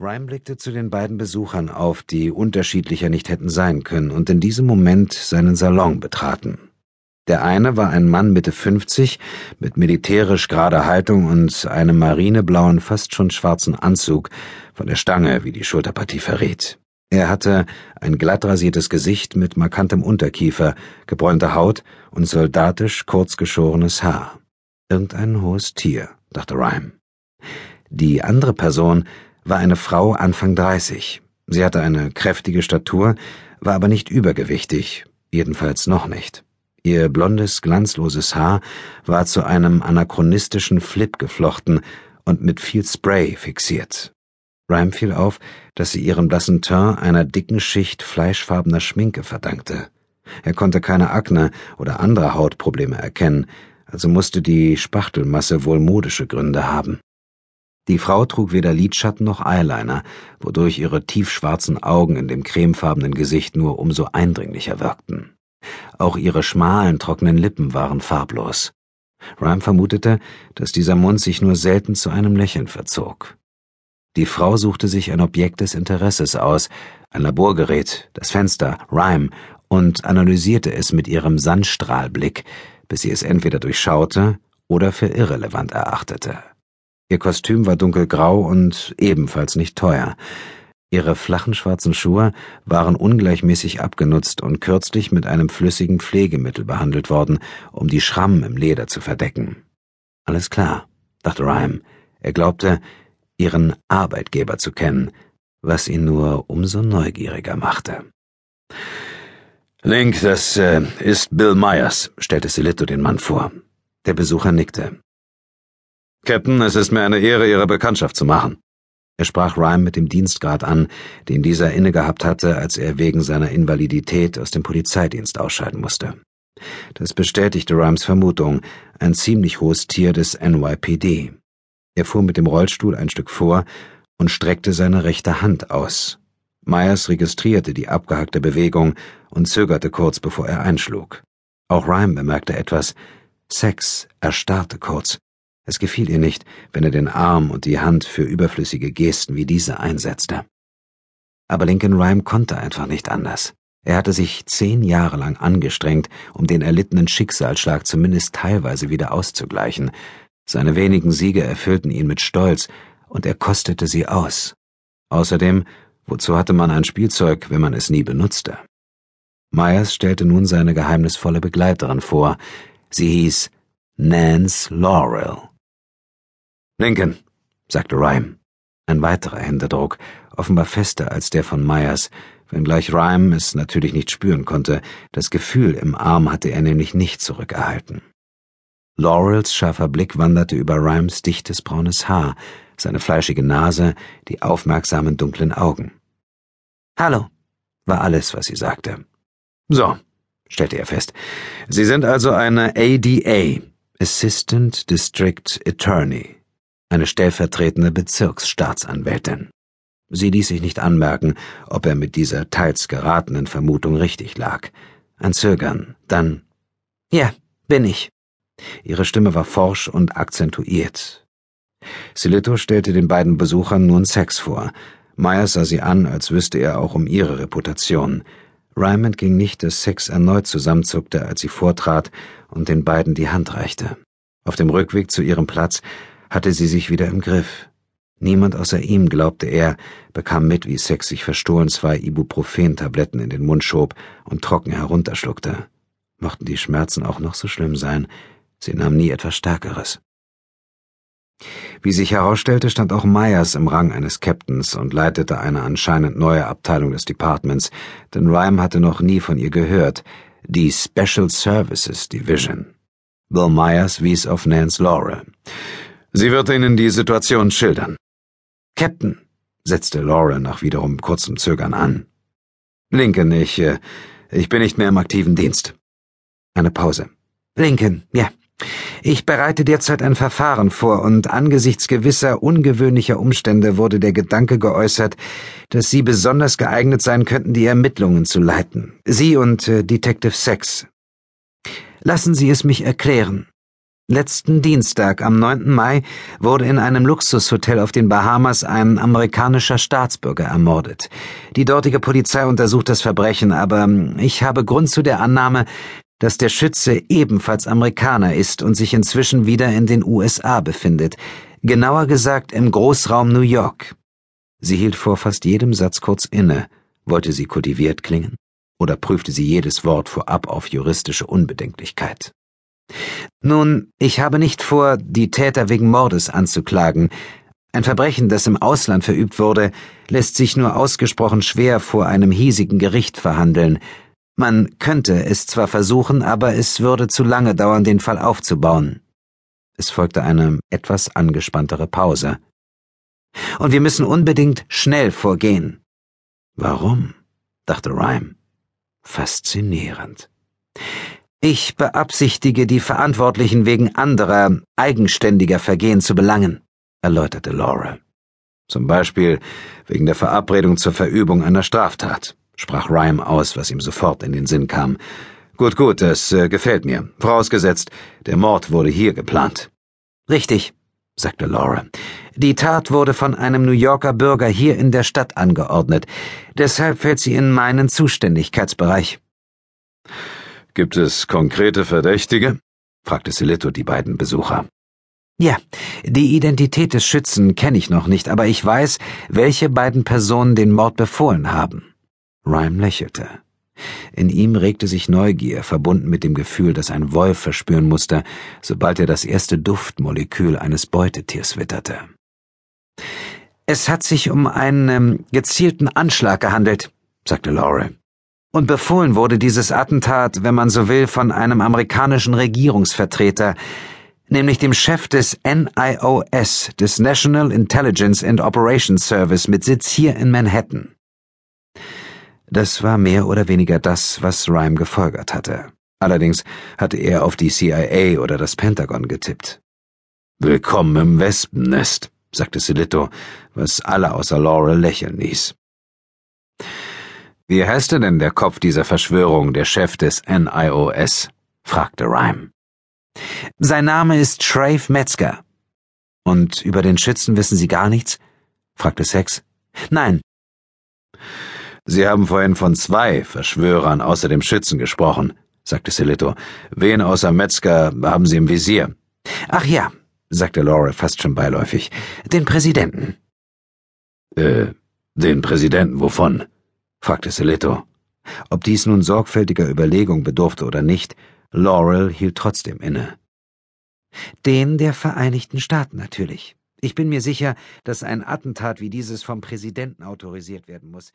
Rhyme blickte zu den beiden Besuchern auf, die unterschiedlicher nicht hätten sein können und in diesem Moment seinen Salon betraten. Der eine war ein Mann Mitte 50 mit militärisch gerader Haltung und einem marineblauen, fast schon schwarzen Anzug von der Stange, wie die Schulterpartie verrät. Er hatte ein glatt rasiertes Gesicht mit markantem Unterkiefer, gebräunte Haut und soldatisch kurzgeschorenes Haar. Irgendein hohes Tier, dachte Rhyme. Die andere Person war eine Frau Anfang 30. Sie hatte eine kräftige Statur, war aber nicht übergewichtig, jedenfalls noch nicht. Ihr blondes, glanzloses Haar war zu einem anachronistischen Flip geflochten und mit viel Spray fixiert. Rhyme fiel auf, dass sie ihren blassen Teint einer dicken Schicht fleischfarbener Schminke verdankte. Er konnte keine Akne oder andere Hautprobleme erkennen, also musste die Spachtelmasse wohl modische Gründe haben. Die Frau trug weder Lidschatten noch Eyeliner, wodurch ihre tiefschwarzen Augen in dem cremefarbenen Gesicht nur umso eindringlicher wirkten. Auch ihre schmalen, trockenen Lippen waren farblos. Rhyme vermutete, dass dieser Mund sich nur selten zu einem Lächeln verzog. Die Frau suchte sich ein Objekt des Interesses aus, ein Laborgerät, das Fenster, Rhyme, und analysierte es mit ihrem Sandstrahlblick, bis sie es entweder durchschaute oder für irrelevant erachtete. Ihr Kostüm war dunkelgrau und ebenfalls nicht teuer. Ihre flachen schwarzen Schuhe waren ungleichmäßig abgenutzt und kürzlich mit einem flüssigen Pflegemittel behandelt worden, um die Schrammen im Leder zu verdecken. Alles klar, dachte Rhyme. Er glaubte, ihren Arbeitgeber zu kennen, was ihn nur umso neugieriger machte. Link, das äh, ist Bill Myers, stellte Silito den Mann vor. Der Besucher nickte. Captain, es ist mir eine Ehre, Ihre Bekanntschaft zu machen. Er sprach Rhyme mit dem Dienstgrad an, den dieser innegehabt hatte, als er wegen seiner Invalidität aus dem Polizeidienst ausscheiden musste. Das bestätigte Rhymes Vermutung, ein ziemlich hohes Tier des NYPD. Er fuhr mit dem Rollstuhl ein Stück vor und streckte seine rechte Hand aus. Myers registrierte die abgehackte Bewegung und zögerte kurz, bevor er einschlug. Auch Rhyme bemerkte etwas. Sex erstarrte kurz. Es gefiel ihr nicht, wenn er den Arm und die Hand für überflüssige Gesten wie diese einsetzte. Aber Lincoln Rhyme konnte einfach nicht anders. Er hatte sich zehn Jahre lang angestrengt, um den erlittenen Schicksalsschlag zumindest teilweise wieder auszugleichen. Seine wenigen Siege erfüllten ihn mit Stolz, und er kostete sie aus. Außerdem, wozu hatte man ein Spielzeug, wenn man es nie benutzte? Myers stellte nun seine geheimnisvolle Begleiterin vor. Sie hieß Nance Laurel. Lincoln, sagte Rhyme. Ein weiterer Händedruck, offenbar fester als der von Myers, wenngleich Rhyme es natürlich nicht spüren konnte, das Gefühl im Arm hatte er nämlich nicht zurückerhalten. Laurels scharfer Blick wanderte über Rhymes dichtes braunes Haar, seine fleischige Nase, die aufmerksamen dunklen Augen. Hallo, war alles, was sie sagte. So, stellte er fest. Sie sind also eine ADA, Assistant District Attorney eine stellvertretende Bezirksstaatsanwältin. Sie ließ sich nicht anmerken, ob er mit dieser teils geratenen Vermutung richtig lag. Ein Zögern, dann Ja, bin ich. Ihre Stimme war forsch und akzentuiert. Silito stellte den beiden Besuchern nun Sex vor. Myers sah sie an, als wüsste er auch um ihre Reputation. Ryman ging nicht, dass Sex erneut zusammenzuckte, als sie vortrat und den beiden die Hand reichte. Auf dem Rückweg zu ihrem Platz hatte sie sich wieder im Griff. Niemand außer ihm, glaubte er, bekam mit, wie Sex sich verstohlen zwei Ibuprofen-Tabletten in den Mund schob und trocken herunterschluckte. Mochten die Schmerzen auch noch so schlimm sein, sie nahm nie etwas Stärkeres. Wie sich herausstellte, stand auch Myers im Rang eines Captains und leitete eine anscheinend neue Abteilung des Departments, denn Rhyme hatte noch nie von ihr gehört, die Special Services Division. Bill Myers wies auf Nance Laurel. Sie wird Ihnen die Situation schildern. Captain, setzte Laurel nach wiederum kurzem Zögern an. Lincoln, ich, äh, ich bin nicht mehr im aktiven Dienst. Eine Pause. Lincoln, ja. Ich bereite derzeit ein Verfahren vor und angesichts gewisser ungewöhnlicher Umstände wurde der Gedanke geäußert, dass Sie besonders geeignet sein könnten, die Ermittlungen zu leiten. Sie und äh, Detective Sex. Lassen Sie es mich erklären. Letzten Dienstag, am 9. Mai, wurde in einem Luxushotel auf den Bahamas ein amerikanischer Staatsbürger ermordet. Die dortige Polizei untersucht das Verbrechen, aber ich habe Grund zu der Annahme, dass der Schütze ebenfalls Amerikaner ist und sich inzwischen wieder in den USA befindet, genauer gesagt im Großraum New York. Sie hielt vor fast jedem Satz kurz inne. Wollte sie kultiviert klingen? Oder prüfte sie jedes Wort vorab auf juristische Unbedenklichkeit? Nun, ich habe nicht vor, die Täter wegen Mordes anzuklagen. Ein Verbrechen, das im Ausland verübt wurde, lässt sich nur ausgesprochen schwer vor einem hiesigen Gericht verhandeln. Man könnte es zwar versuchen, aber es würde zu lange dauern, den Fall aufzubauen. Es folgte eine etwas angespanntere Pause. Und wir müssen unbedingt schnell vorgehen. Warum? dachte Rhyme. Faszinierend. Ich beabsichtige, die Verantwortlichen wegen anderer, eigenständiger Vergehen zu belangen, erläuterte Laurel. Zum Beispiel wegen der Verabredung zur Verübung einer Straftat, sprach Rhyme aus, was ihm sofort in den Sinn kam. Gut, gut, das äh, gefällt mir. Vorausgesetzt, der Mord wurde hier geplant. Richtig, sagte Laura. Die Tat wurde von einem New Yorker Bürger hier in der Stadt angeordnet. Deshalb fällt sie in meinen Zuständigkeitsbereich. Gibt es konkrete Verdächtige? fragte Silito die beiden Besucher. Ja, die Identität des Schützen kenne ich noch nicht, aber ich weiß, welche beiden Personen den Mord befohlen haben. Rhyme lächelte. In ihm regte sich Neugier, verbunden mit dem Gefühl, das ein Wolf verspüren musste, sobald er das erste Duftmolekül eines Beutetiers witterte. Es hat sich um einen ähm, gezielten Anschlag gehandelt, sagte Laurel. Und befohlen wurde dieses Attentat, wenn man so will, von einem amerikanischen Regierungsvertreter, nämlich dem Chef des NIOS, des National Intelligence and Operations Service mit Sitz hier in Manhattan. Das war mehr oder weniger das, was Rhyme gefolgert hatte. Allerdings hatte er auf die CIA oder das Pentagon getippt. Willkommen im Wespennest, sagte Silito, was alle außer Laurel lächeln ließ. Wie heißt denn der Kopf dieser Verschwörung, der Chef des NIOS? fragte Rhyme. Sein Name ist Shrave Metzger. Und über den Schützen wissen Sie gar nichts? fragte Sex. Nein. Sie haben vorhin von zwei Verschwörern außer dem Schützen gesprochen, sagte Silito. Wen außer Metzger haben Sie im Visier? Ach ja, sagte Laura fast schon beiläufig. Den Präsidenten. Äh, den Präsidenten wovon? Fragte Silito. Ob dies nun sorgfältiger Überlegung bedurfte oder nicht, Laurel hielt trotzdem inne. Den der Vereinigten Staaten natürlich. Ich bin mir sicher, dass ein Attentat wie dieses vom Präsidenten autorisiert werden muss.